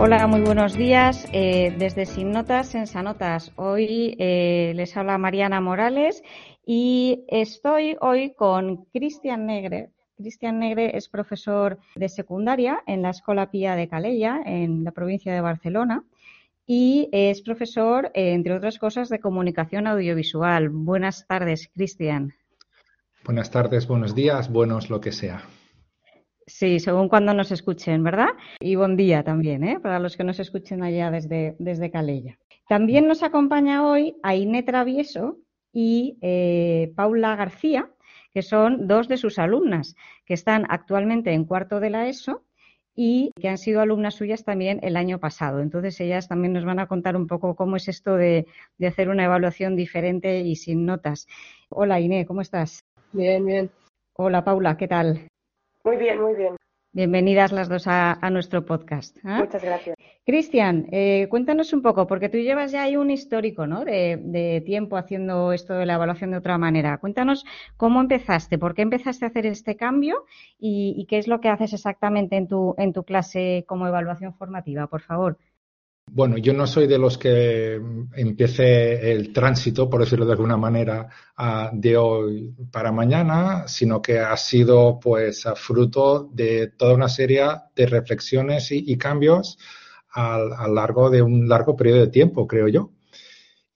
Hola, muy buenos días. Eh, desde Sin Notas en Sanotas. Hoy eh, les habla Mariana Morales y estoy hoy con Cristian Negre. Cristian Negre es profesor de secundaria en la Escuela Pía de Calella, en la provincia de Barcelona, y es profesor, eh, entre otras cosas, de comunicación audiovisual. Buenas tardes, Cristian. Buenas tardes, buenos días, buenos lo que sea. Sí, según cuando nos escuchen, ¿verdad? Y buen día también, ¿eh? Para los que nos escuchen allá desde, desde Calella. También nos acompaña hoy Aine Travieso y eh, Paula García, que son dos de sus alumnas, que están actualmente en cuarto de la ESO y que han sido alumnas suyas también el año pasado. Entonces, ellas también nos van a contar un poco cómo es esto de, de hacer una evaluación diferente y sin notas. Hola, Ine, ¿cómo estás? Bien, bien. Hola, Paula, ¿qué tal? Muy bien, muy bien. Bienvenidas las dos a, nuestro podcast. ¿eh? Muchas gracias. Cristian, eh, cuéntanos un poco, porque tú llevas ya ahí un histórico ¿no? de, tiempo haciendo esto de la evaluación de otra manera. Cuéntanos cómo empezaste, por qué empezaste a hacer este cambio y, y qué es lo que haces exactamente en tu, en tu clase como evaluación formativa, por favor. Bueno, yo no soy de los que empiece el tránsito, por decirlo de alguna manera, de hoy para mañana, sino que ha sido pues fruto de toda una serie de reflexiones y, cambios a lo largo de un largo periodo de tiempo, creo yo.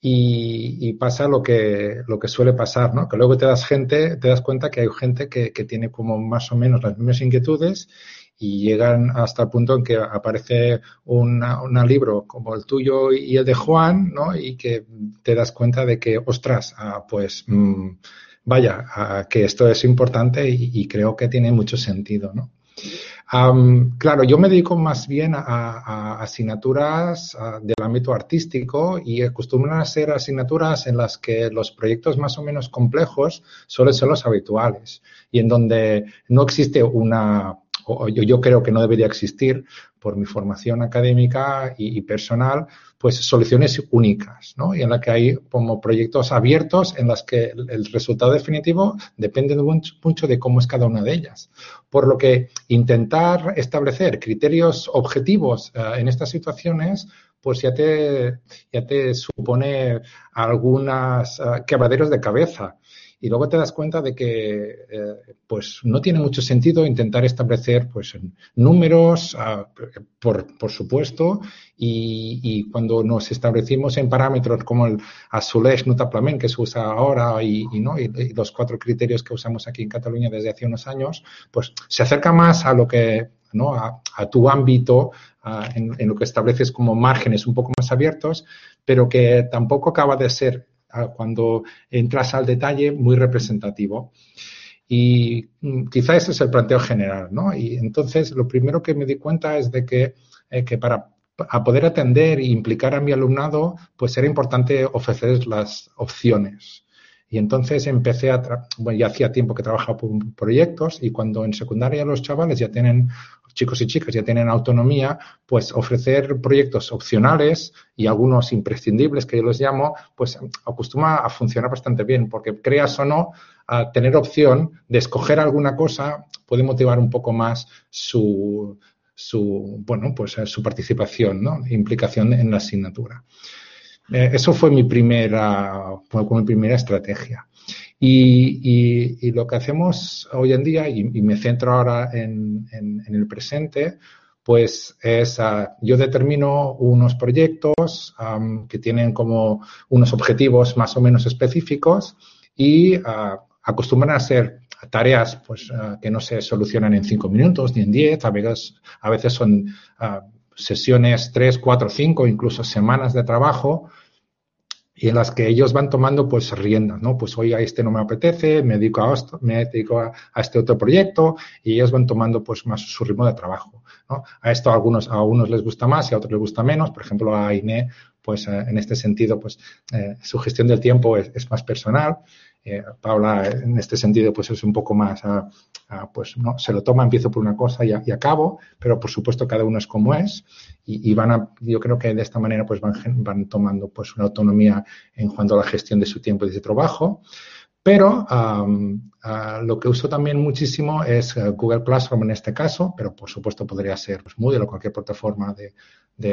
Y, pasa lo que, lo que suele pasar, ¿no? Que luego te das gente, te das cuenta que hay gente que, que tiene como más o menos las mismas inquietudes y llegan hasta el punto en que aparece un libro como el tuyo y el de Juan, ¿no? Y que te das cuenta de que, ostras, ah, pues mm, vaya, ah, que esto es importante y, creo que tiene mucho sentido, ¿no? claro, yo me dedico más bien a, asignaturas ah, del ámbito artístico y acostumbran a ser asignaturas en las que los proyectos más o menos complejos suelen ser los habituales y en donde no existe una o yo, creo que no debería existir por mi formación académica y, personal, pues soluciones únicas, ¿no? Y en la que hay como proyectos abiertos en las que el, resultado definitivo depende mucho, de cómo es cada una de ellas. Por lo que intentar establecer criterios objetivos eh, en estas situaciones pues ya te, ya te supone algunas uh, quebraderos de cabeza y luego te das cuenta de que eh, pues no tiene mucho sentido intentar establecer pues números ah, por, por, supuesto y, y, cuando nos establecimos en parámetros como el Azulejo Nutaplamen que se usa ahora y, y ¿no? y, los cuatro criterios que usamos aquí en Cataluña desde hace unos años pues se acerca más a lo que ¿no? a, a tu ámbito en, en lo que estableces como márgenes un poco más abiertos pero que tampoco acaba de ser cuando entras al detalle, muy representativo. Y mm, quizá ese es el planteo general, ¿no? Y entonces lo primero que me di cuenta es de que, eh, que para poder atender e implicar a mi alumnado, pues era importante ofrecer las opciones. Y entonces empecé a, bueno, ya hacía tiempo que trabajaba por proyectos y cuando en secundaria los chavales ya tienen chicos y chicas ya tienen autonomía, pues ofrecer proyectos opcionales y algunos imprescindibles, que yo los llamo, pues acostuma a funcionar bastante bien, porque creas o no, tener opción de escoger alguna cosa puede motivar un poco más su, su bueno, pues su participación, ¿no? Implicación en la asignatura. Eh, eso fue mi primera, fue mi primera estrategia. Y, lo que hacemos hoy en día, y, me centro ahora en, el presente, pues es, ah, yo determino unos proyectos que tienen como unos objetivos más o menos específicos y uh, acostumbran a ser tareas pues, ah, que no se solucionan en cinco minutos ni en diez, a veces, a veces son sesiones tres, cuatro, cinco, incluso semanas de trabajo y en las que ellos van tomando pues riendas, ¿no? Pues hoy a este no me apetece, me dedico a esto, me dedico a, este otro proyecto y ellos van tomando pues más su ritmo de trabajo, ¿no? A esto a algunos, a unos les gusta más y a otros les gusta menos, por ejemplo a Aine pues eh, en este sentido pues eh, su gestión del tiempo es más personal eh, Paula, en este sentido, pues es un poco más, pues no, se lo toma, empiezo por una cosa y, acabo, pero por supuesto cada uno es como es y, van a, yo creo que de esta manera pues van, van tomando pues una autonomía en cuanto a la gestión de su tiempo y de su trabajo. Pero lo que uso también muchísimo es eh, Google Classroom en este caso, pero por supuesto podría ser pues, Moodle o cualquier plataforma de,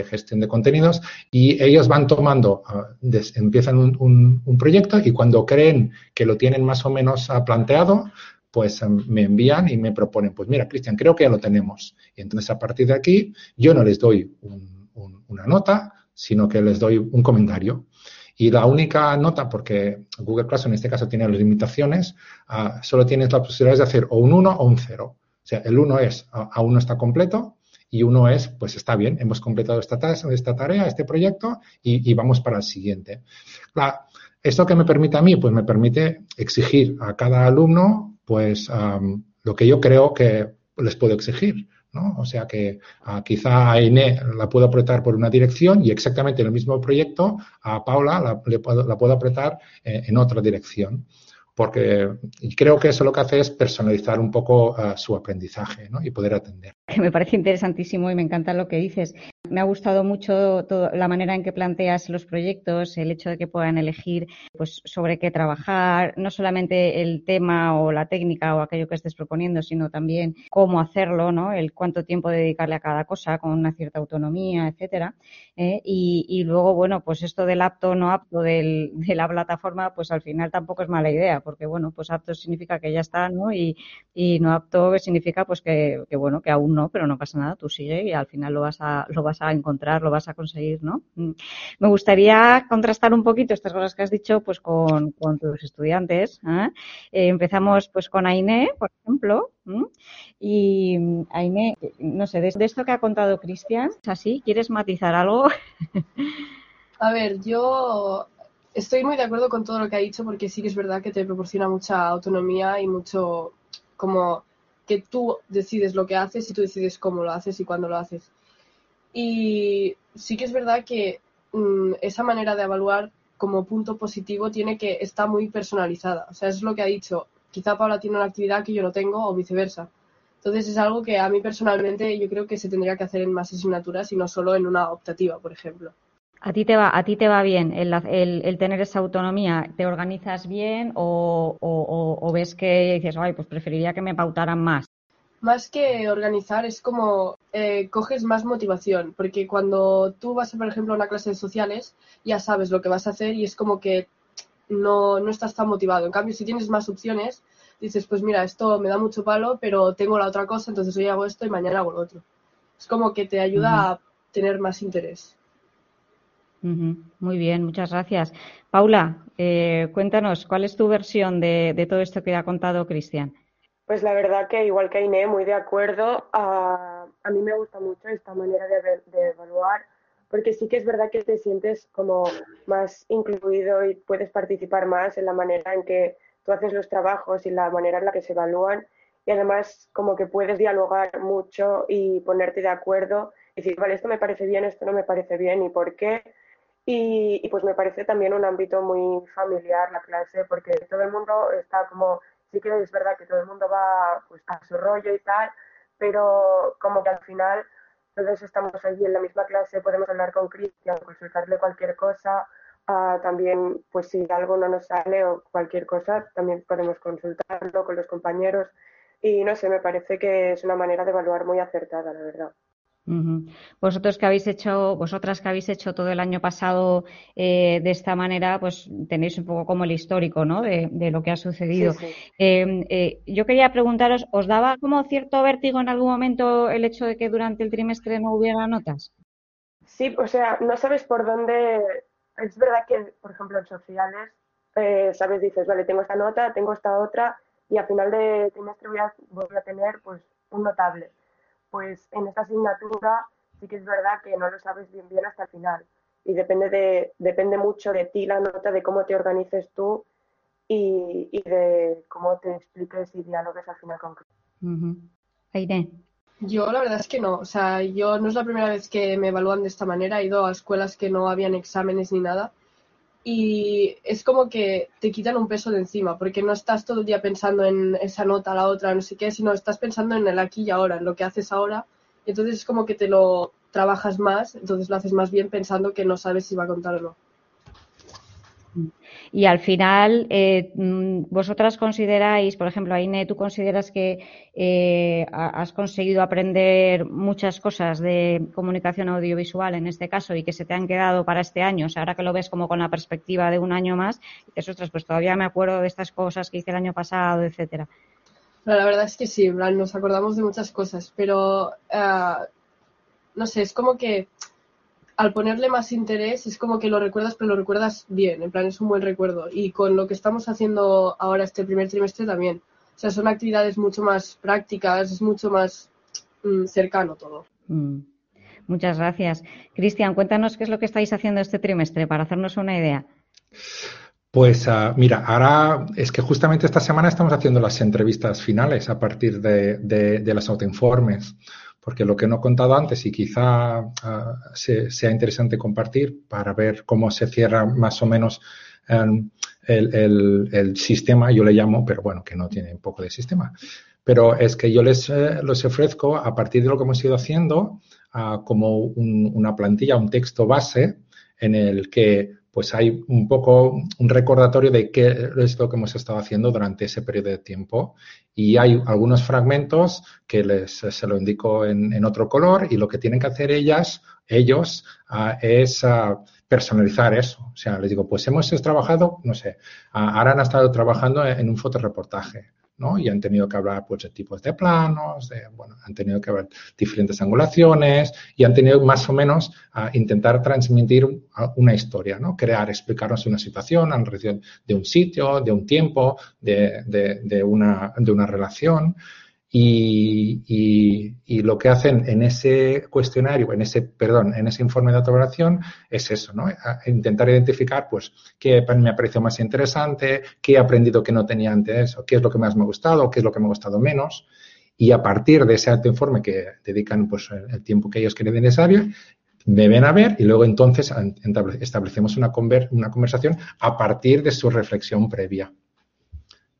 gestión de contenidos. Y ellos van tomando, ah, empiezan un, proyecto y cuando creen que lo tienen más o menos ah, planteado, pues me envían y me proponen, pues mira, Cristian, creo que ya lo tenemos. Y entonces a partir de aquí yo no les doy una nota, sino que les doy un comentario. Y la única nota, porque Google Classroom en este caso tiene las limitaciones, ah, solo tienes la posibilidad de hacer o un 1 o un 0. O sea, el 1 es, aún no está completo, y uno es, pues está bien, hemos completado esta, esta tarea, este proyecto, y, vamos para el siguiente. ¿Esto que me permite a mí? Pues me permite exigir a cada alumno, pues, lo que yo creo que les puedo exigir. ¿No? O sea que ah, quizá a Iné la puedo apretar por una dirección y exactamente en el mismo proyecto a Paula la, puedo apretar eh, en otra dirección. Porque creo que eso lo que hace es personalizar un poco ah, su aprendizaje y poder atender. Me parece interesantísimo y me encanta lo que dices. Me ha gustado mucho la manera en que planteas los proyectos, el hecho de que puedan elegir pues, sobre qué trabajar, no solamente el tema o la técnica o aquello que estés proponiendo, sino también cómo hacerlo, ¿no? el cuánto tiempo dedicarle a cada cosa con una cierta autonomía, etcétera. ¿eh? Y, luego, bueno, pues esto del apto o no apto de la plataforma, pues al final tampoco es mala idea, porque bueno, pues apto significa que ya está, ¿no? Y, no apto significa pues que, bueno, que aún no, pero no pasa nada, tú sigue y al final lo vas a, lo vas a encontrar, lo vas a conseguir, ¿no? Mm. Me gustaría contrastar un poquito estas cosas que has dicho pues con, tus estudiantes. ¿eh? Eh, empezamos pues con Ainé, por ejemplo. Y Ainé, no sé, de, esto que ha contado Cristian, así? ¿Quieres matizar algo? A ver, yo estoy muy de acuerdo con todo lo que ha dicho porque sí que es verdad que te proporciona mucha autonomía y mucho como que tú decides lo que haces y tú decides cómo lo haces y cuándo lo haces. Y sí que es verdad que mm, esa manera de evaluar como punto positivo tiene que estar muy personalizada. O sea, es lo que ha dicho. Quizá Paula tiene una actividad que yo no tengo o viceversa. Entonces es algo que a mí personalmente yo creo que se tendría que hacer en más asignaturas y no solo en una optativa, por ejemplo. ¿A ti te va, a ti te va bien el, el, tener esa autonomía? ¿Te organizas bien o, o, ves que dices, ay, pues preferiría que me pautaran más? más que organizar, es como eh, coges más motivación, porque cuando tú vas, por ejemplo, a una clase de sociales, ya sabes lo que vas a hacer y es como que no, no estás tan motivado. En cambio, si tienes más opciones, dices, pues mira, esto me da mucho palo, pero tengo la otra cosa, entonces hoy hago esto y mañana hago lo otro. Es como que te ayuda a tener más interés. Muy bien, muchas gracias. Paula, eh, cuéntanos, ¿cuál es tu versión de, todo esto que ha contado Cristian? Pues la verdad que igual que Iné, muy de acuerdo. A, a mí me gusta mucho esta manera de, evaluar, porque sí que es verdad que te sientes como más incluido y puedes participar más en la manera en que tú haces los trabajos y la manera en la que se evalúan. Y además como que puedes dialogar mucho y ponerte de acuerdo y decir, vale, esto me parece bien, esto no me parece bien y por qué. Y, y pues me parece también un ámbito muy familiar la clase, porque todo el mundo está como sí que es verdad que todo el mundo va pues, a su rollo y tal, pero como que al final todos estamos allí en la misma clase, podemos hablar con Cristian, consultarle cualquier cosa, ah, también pues si algo no nos sale o cualquier cosa, también podemos consultarlo con los compañeros y no sé, me parece que es una manera de evaluar muy acertada, la verdad. Vosotros que habéis hecho, vosotras que habéis hecho todo el año pasado eh, de esta manera, pues tenéis un poco como el histórico, ¿no? De, lo que ha sucedido. Em, eh, yo quería preguntaros, ¿os daba como cierto vértigo en algún momento el hecho de que durante el trimestre no hubiera notas? Sí, o sea, no sabes por dónde. Es verdad que, por ejemplo, en sociales, eh, sabes, dices, vale, tengo esta nota, tengo esta otra, y a final de trimestre voy a, voy a tener, pues, un notable pues en esta asignatura sí que es verdad que no lo sabes bien bien hasta el final. Y depende, de, depende mucho de ti la nota, de cómo te organices tú y, de cómo te expliques y dialogues al final con uh Aire. Yo la verdad es que no. O sea, yo no es la primera vez que me evalúan de esta manera. He ido a escuelas que no habían exámenes ni nada y es como que te quitan un peso de encima, porque no estás todo el día pensando en esa nota, la otra, no sé qué, sino estás pensando en el aquí y ahora, en lo que haces ahora. Entonces es como que te lo trabajas más, entonces lo haces más bien pensando que no sabes si va a contar o no. Y al final, eh, mm, vosotras consideráis, por ejemplo, Aine, tú consideras que eh, has conseguido aprender muchas cosas de comunicación audiovisual en este caso y que se te han quedado para este año, o sea, ahora que lo ves como con la perspectiva de un año más, dices, ostras, pues todavía me acuerdo de estas cosas que hice el año pasado, etcétera. la verdad es que sí, nos acordamos de muchas cosas, pero eh, no sé, es como que al ponerle más interés es como que lo recuerdas, pero lo recuerdas bien, en plan es un buen recuerdo. Y con lo que estamos haciendo ahora este primer trimestre también. O sea, son actividades mucho más prácticas, es mucho más mm, cercano todo. Mm. Muchas gracias. Cristian, cuéntanos qué es lo que estáis haciendo este trimestre para hacernos una idea. Pues ah, mira, ahora es que justamente esta semana estamos haciendo las entrevistas finales a partir de, de los autoinformes porque lo que no he contado antes y quizá ah, sea interesante compartir para ver cómo se cierra más o menos em, el, sistema, yo le llamo, pero bueno, que no tiene un poco de sistema. Pero es que yo les eh, los ofrezco a partir de lo que hemos ido haciendo ah, como una plantilla, un texto base en el que pues hay un poco un recordatorio de qué es lo que hemos estado haciendo durante ese periodo de tiempo. Y hay algunos fragmentos que les, se lo indico en, otro color y lo que tienen que hacer ellas, ellos, ah, es ah, personalizar eso. O sea, les digo, pues hemos trabajado, no sé, ah, ahora han estado trabajando en un fotoreportaje. Y han tenido que hablar pues, de tipos de planos, de, bueno, han tenido que ver diferentes angulaciones y han tenido más o menos a intentar transmitir una historia, ¿no? Crear, explicarnos una situación de un sitio, de un tiempo, de, de, una, de una relación. Y, lo que hacen en ese cuestionario, en ese, perdón, en ese informe de autoevaluación es eso, ¿no? intentar identificar, pues, qué me ha parecido más interesante, qué he aprendido que no tenía antes, o qué es lo que más me ha gustado, qué es lo que me ha gustado menos. Y a partir de ese autoinforme que dedican, pues, el tiempo que ellos creen necesario, me ven a ver y luego entonces establecemos una, una conversación a partir de su reflexión previa.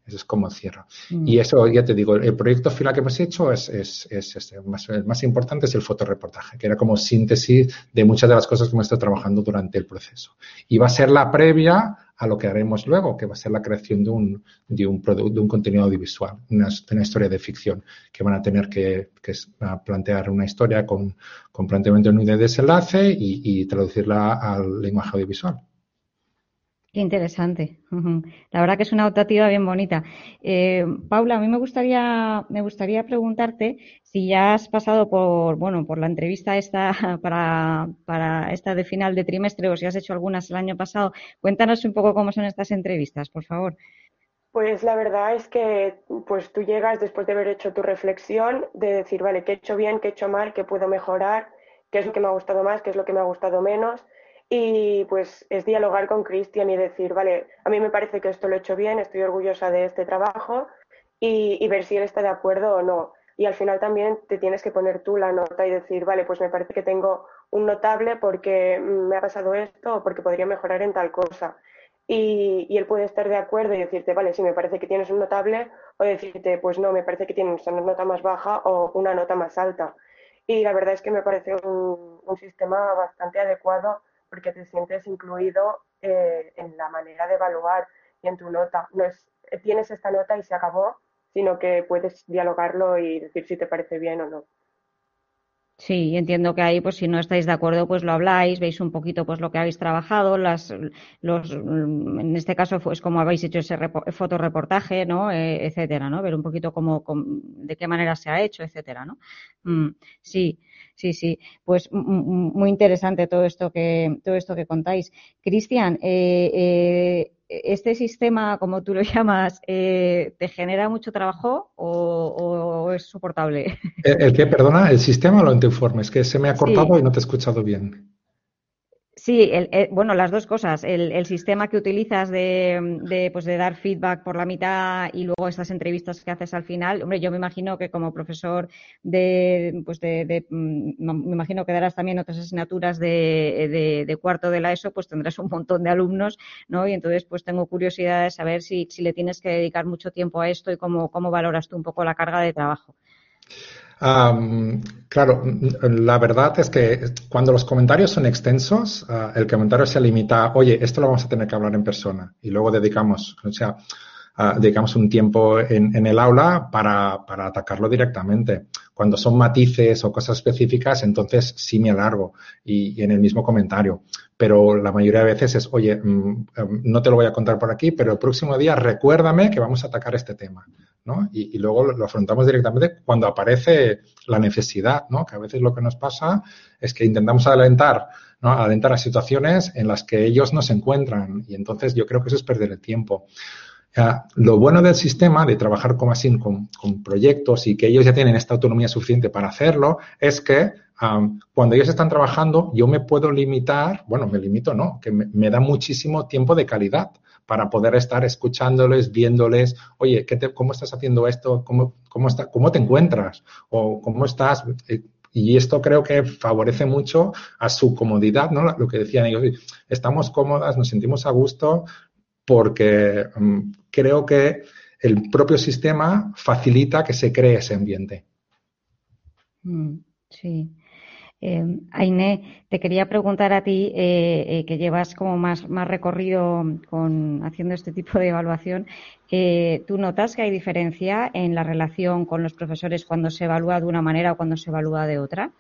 Eso es como cierro. Mm. Y eso, ya te digo, el proyecto final que hemos hecho es, es, es este, más, el más importante es el fotoreportaje, que era como síntesis de muchas de las cosas que hemos estado trabajando durante el proceso. Y va a ser la previa a lo que haremos luego, que va a ser la creación de un, de un, de un contenido audiovisual, una, una, historia de ficción, que van a tener que, que plantear una historia con, con planteamiento de desenlace y, y traducirla al lenguaje audiovisual. Interesante. La verdad que es una optativa bien bonita. Eh, Paula, a mí me gustaría, me gustaría preguntarte si ya has pasado por, bueno, por la entrevista esta para, para esta de final de trimestre o si has hecho algunas el año pasado. Cuéntanos un poco cómo son estas entrevistas, por favor. Pues la verdad es que pues tú llegas después de haber hecho tu reflexión, de decir, vale, ¿qué he hecho bien, qué he hecho mal, qué puedo mejorar, qué es lo que me ha gustado más, qué es lo que me ha gustado menos y pues es dialogar con Cristian y decir, vale, a mí me parece que esto lo he hecho bien, estoy orgullosa de este trabajo y, ver si él está de acuerdo o no. Y al final también te tienes que poner tú la nota y decir, vale, pues me parece que tengo un notable porque me ha pasado esto o porque podría mejorar en tal cosa. Y, él puede estar de acuerdo y decirte, vale, sí, me parece que tienes un notable, o decirte, pues no, me parece que tienes una nota más baja o una nota más alta. Y la verdad es que me parece un sistema bastante adecuado porque te sientes incluido eh, en la manera de evaluar y en tu nota. No es, tienes esta nota y se acabó, sino que puedes dialogarlo y decir si te parece bien o no. Sí, entiendo que ahí, pues si no estáis de acuerdo, pues lo habláis, veis un poquito pues lo que habéis trabajado, las, los, en este caso, pues como habéis hecho ese fotoreportaje, ¿no? Eh, etcétera, ¿no? Ver un poquito cómo, de qué manera se ha hecho, etcétera, ¿no? Mm, sí, sí, sí. Pues muy interesante todo esto que, todo esto que contáis. Cristian, eh, eh, este sistema, como tú lo llamas, eh, ¿te genera mucho trabajo o, es soportable? ¿El, qué? Perdona, ¿el sistema o lo informes? Que se me ha cortado y no te he escuchado bien. Sí, bueno, las dos cosas. El, sistema que utilizas de, pues de dar feedback por la mitad y luego estas entrevistas que haces al final. Hombre, yo me imagino que como profesor de, pues de, mm, me imagino que darás también otras asignaturas de, cuarto de la ESO, pues tendrás un montón de alumnos, ¿no? Y entonces, pues tengo curiosidad de saber si, si le tienes que dedicar mucho tiempo a esto y cómo, cómo valoras tú un poco la carga de trabajo. Claro, la verdad es que cuando los comentarios son extensos, ah, el comentario se limita oye, esto lo vamos a tener que hablar en persona y luego dedicamos, o sea, ah, dedicamos un tiempo en, el aula para, atacarlo directamente. Cuando son matices o cosas específicas, entonces sí me alargo y, en el mismo comentario. Pero la mayoría de veces es, oye, mm, em, no te lo voy a contar por aquí, pero el próximo día recuérdame que vamos a atacar este tema. Y, luego lo, afrontamos directamente cuando aparece la necesidad, ¿no? Que a veces lo que nos pasa es que intentamos adelantar, ¿no? Adelantar a situaciones en las que ellos no se encuentran y entonces yo creo que eso es perder el tiempo. Lo bueno del sistema de trabajar como así con, proyectos y que ellos ya tienen esta autonomía suficiente para hacerlo es que cuando ellos están trabajando yo me puedo limitar, bueno, me limito no, que me da muchísimo tiempo de calidad para poder estar escuchándoles, viéndoles, oye, ¿qué ¿cómo estás haciendo esto? ¿Cómo, cómo, ¿Cómo te encuentras? ¿O cómo estás? Eh, y esto creo que favorece mucho a su comodidad, ¿no? Lo que decían ellos, estamos cómodas, nos sentimos a gusto porque mm, creo que el propio sistema facilita que se cree ese ambiente. Mm, sí. Eh, Aine, te quería preguntar a ti, eh, eh, que llevas como más, más recorrido con haciendo este tipo de evaluación, eh, ¿tú notas que hay diferencia en la relación con los profesores cuando se evalúa de una manera o cuando se evalúa de otra?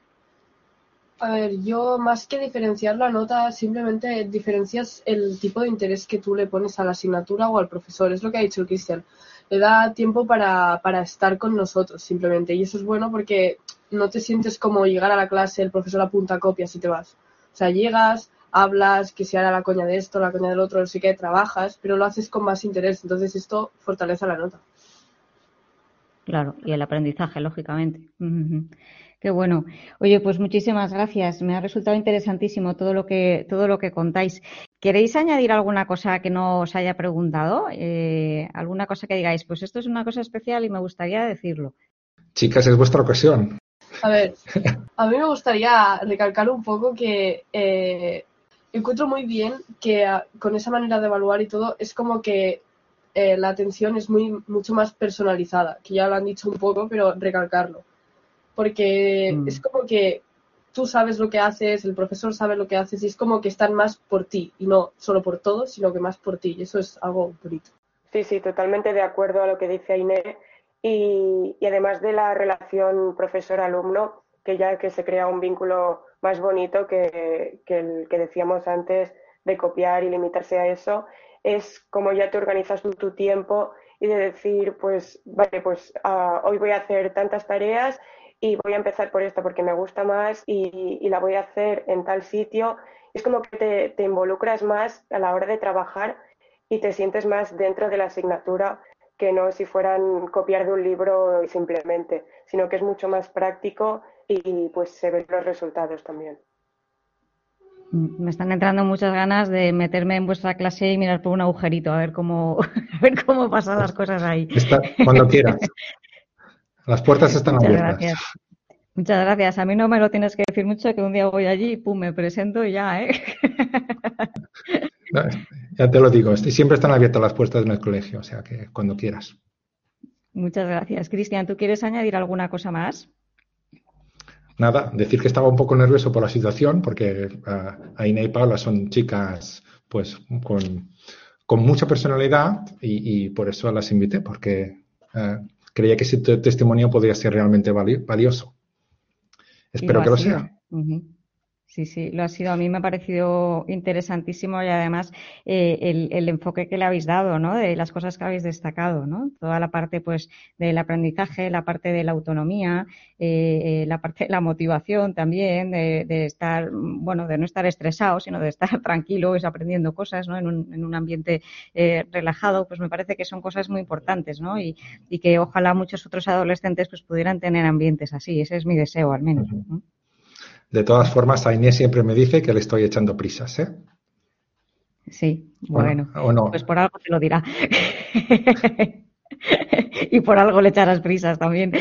A ver, yo más que diferenciar la nota, simplemente diferencias el tipo de interés que tú le pones a la asignatura o al profesor. Es lo que ha dicho Cristian. Le da tiempo para, para estar con nosotros, simplemente. Y eso es bueno porque no te sientes como llegar a la clase, el profesor apunta copias y te vas. O sea, llegas, hablas, que se hará la coña de esto, la coña del otro, no sé qué, trabajas, pero lo haces con más interés. Entonces esto fortalece la nota. Claro, y el aprendizaje, lógicamente. Qué bueno. Oye, pues muchísimas gracias. Me ha resultado interesantísimo todo lo que todo lo que contáis. ¿Queréis añadir alguna cosa que no os haya preguntado? Eh, ¿Alguna cosa que digáis? Pues esto es una cosa especial y me gustaría decirlo. Chicas, es vuestra ocasión. A ver, a mí me gustaría recalcar un poco que eh, encuentro muy bien que ah, con esa manera de evaluar y todo es como que eh, la atención es muy mucho más personalizada, que ya lo han dicho un poco, pero recalcarlo. Porque mm. es como que tú sabes lo que haces, el profesor sabe lo que haces y es como que están más por ti y no solo por todos, sino que más por ti y eso es algo bonito. Sí, sí, totalmente de acuerdo a lo que dice Aine y, además de la relación profesor-alumno, que ya que se crea un vínculo más bonito que, el que decíamos antes de copiar y limitarse a eso, es como ya te organizas tu, tiempo y de decir, pues, vale, pues ah, hoy voy a hacer tantas tareas y voy a empezar por esta porque me gusta más y, la voy a hacer en tal sitio. Es como que te, te, involucras más a la hora de trabajar y te sientes más dentro de la asignatura que no si fueran copiar de un libro simplemente, sino que es mucho más práctico y pues se ven los resultados también. Mm, me están entrando muchas ganas de meterme en vuestra clase y mirar por un agujerito a ver cómo, a ver cómo pasan las cosas ahí. cuando quieras. Las puertas están Muchas abiertas. Gracias. Muchas gracias. A mí no me lo tienes que decir mucho, que un día voy allí y pum, me presento y ya, ¿eh? Ya te lo digo, siempre están abiertas las puertas en el colegio, o sea que cuando quieras. Muchas gracias. Cristian, ¿tú quieres añadir alguna cosa más? Nada, decir que estaba un poco nervioso por la situación, porque uh, Aina y Paula son chicas pues con, mucha personalidad y, por eso las invité, porque uh, creía que ese testimonio podría ser realmente valioso. Espero que lo sea. Sí, sí, lo ha sido. A mí me ha parecido interesantísimo y además eh, el, enfoque que le habéis dado, ¿no? De las cosas que habéis destacado, ¿no? Toda la parte, pues, del aprendizaje, la parte de la autonomía, eh, eh, la parte de la motivación también, de, estar, bueno, de no estar estresado, sino de estar tranquilo, y aprendiendo cosas, ¿no? En un, en un ambiente relajado, pues me parece que son cosas muy importantes, ¿no? Y, y, que ojalá muchos otros adolescentes, pues, pudieran tener ambientes así. Ese es mi deseo, al menos. De todas formas, Inés siempre me dice que le estoy echando prisas, ¿eh? Sí, bueno, pues por algo te lo dirá. y por algo le echarás prisas también.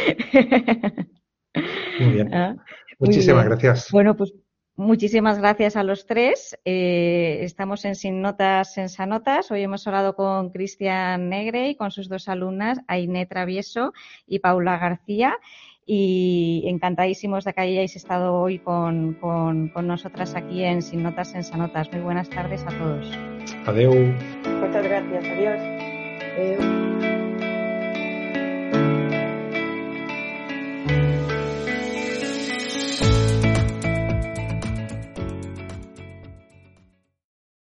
Muy bien. Ah, muchísimas gracias. Bueno, pues muchísimas gracias a los tres. Eh, estamos en Sin Notas, en Sanotas. Hoy hemos hablado con Cristian Negre y con sus dos alumnas, Aine Travieso y Paula García. Y encantadísimos de que hayáis estado hoy con, con, con nosotras aquí en Sin Notas en Sanotas. Muy buenas tardes a todos. Adiós. Muchas gracias. Adiós. Eh,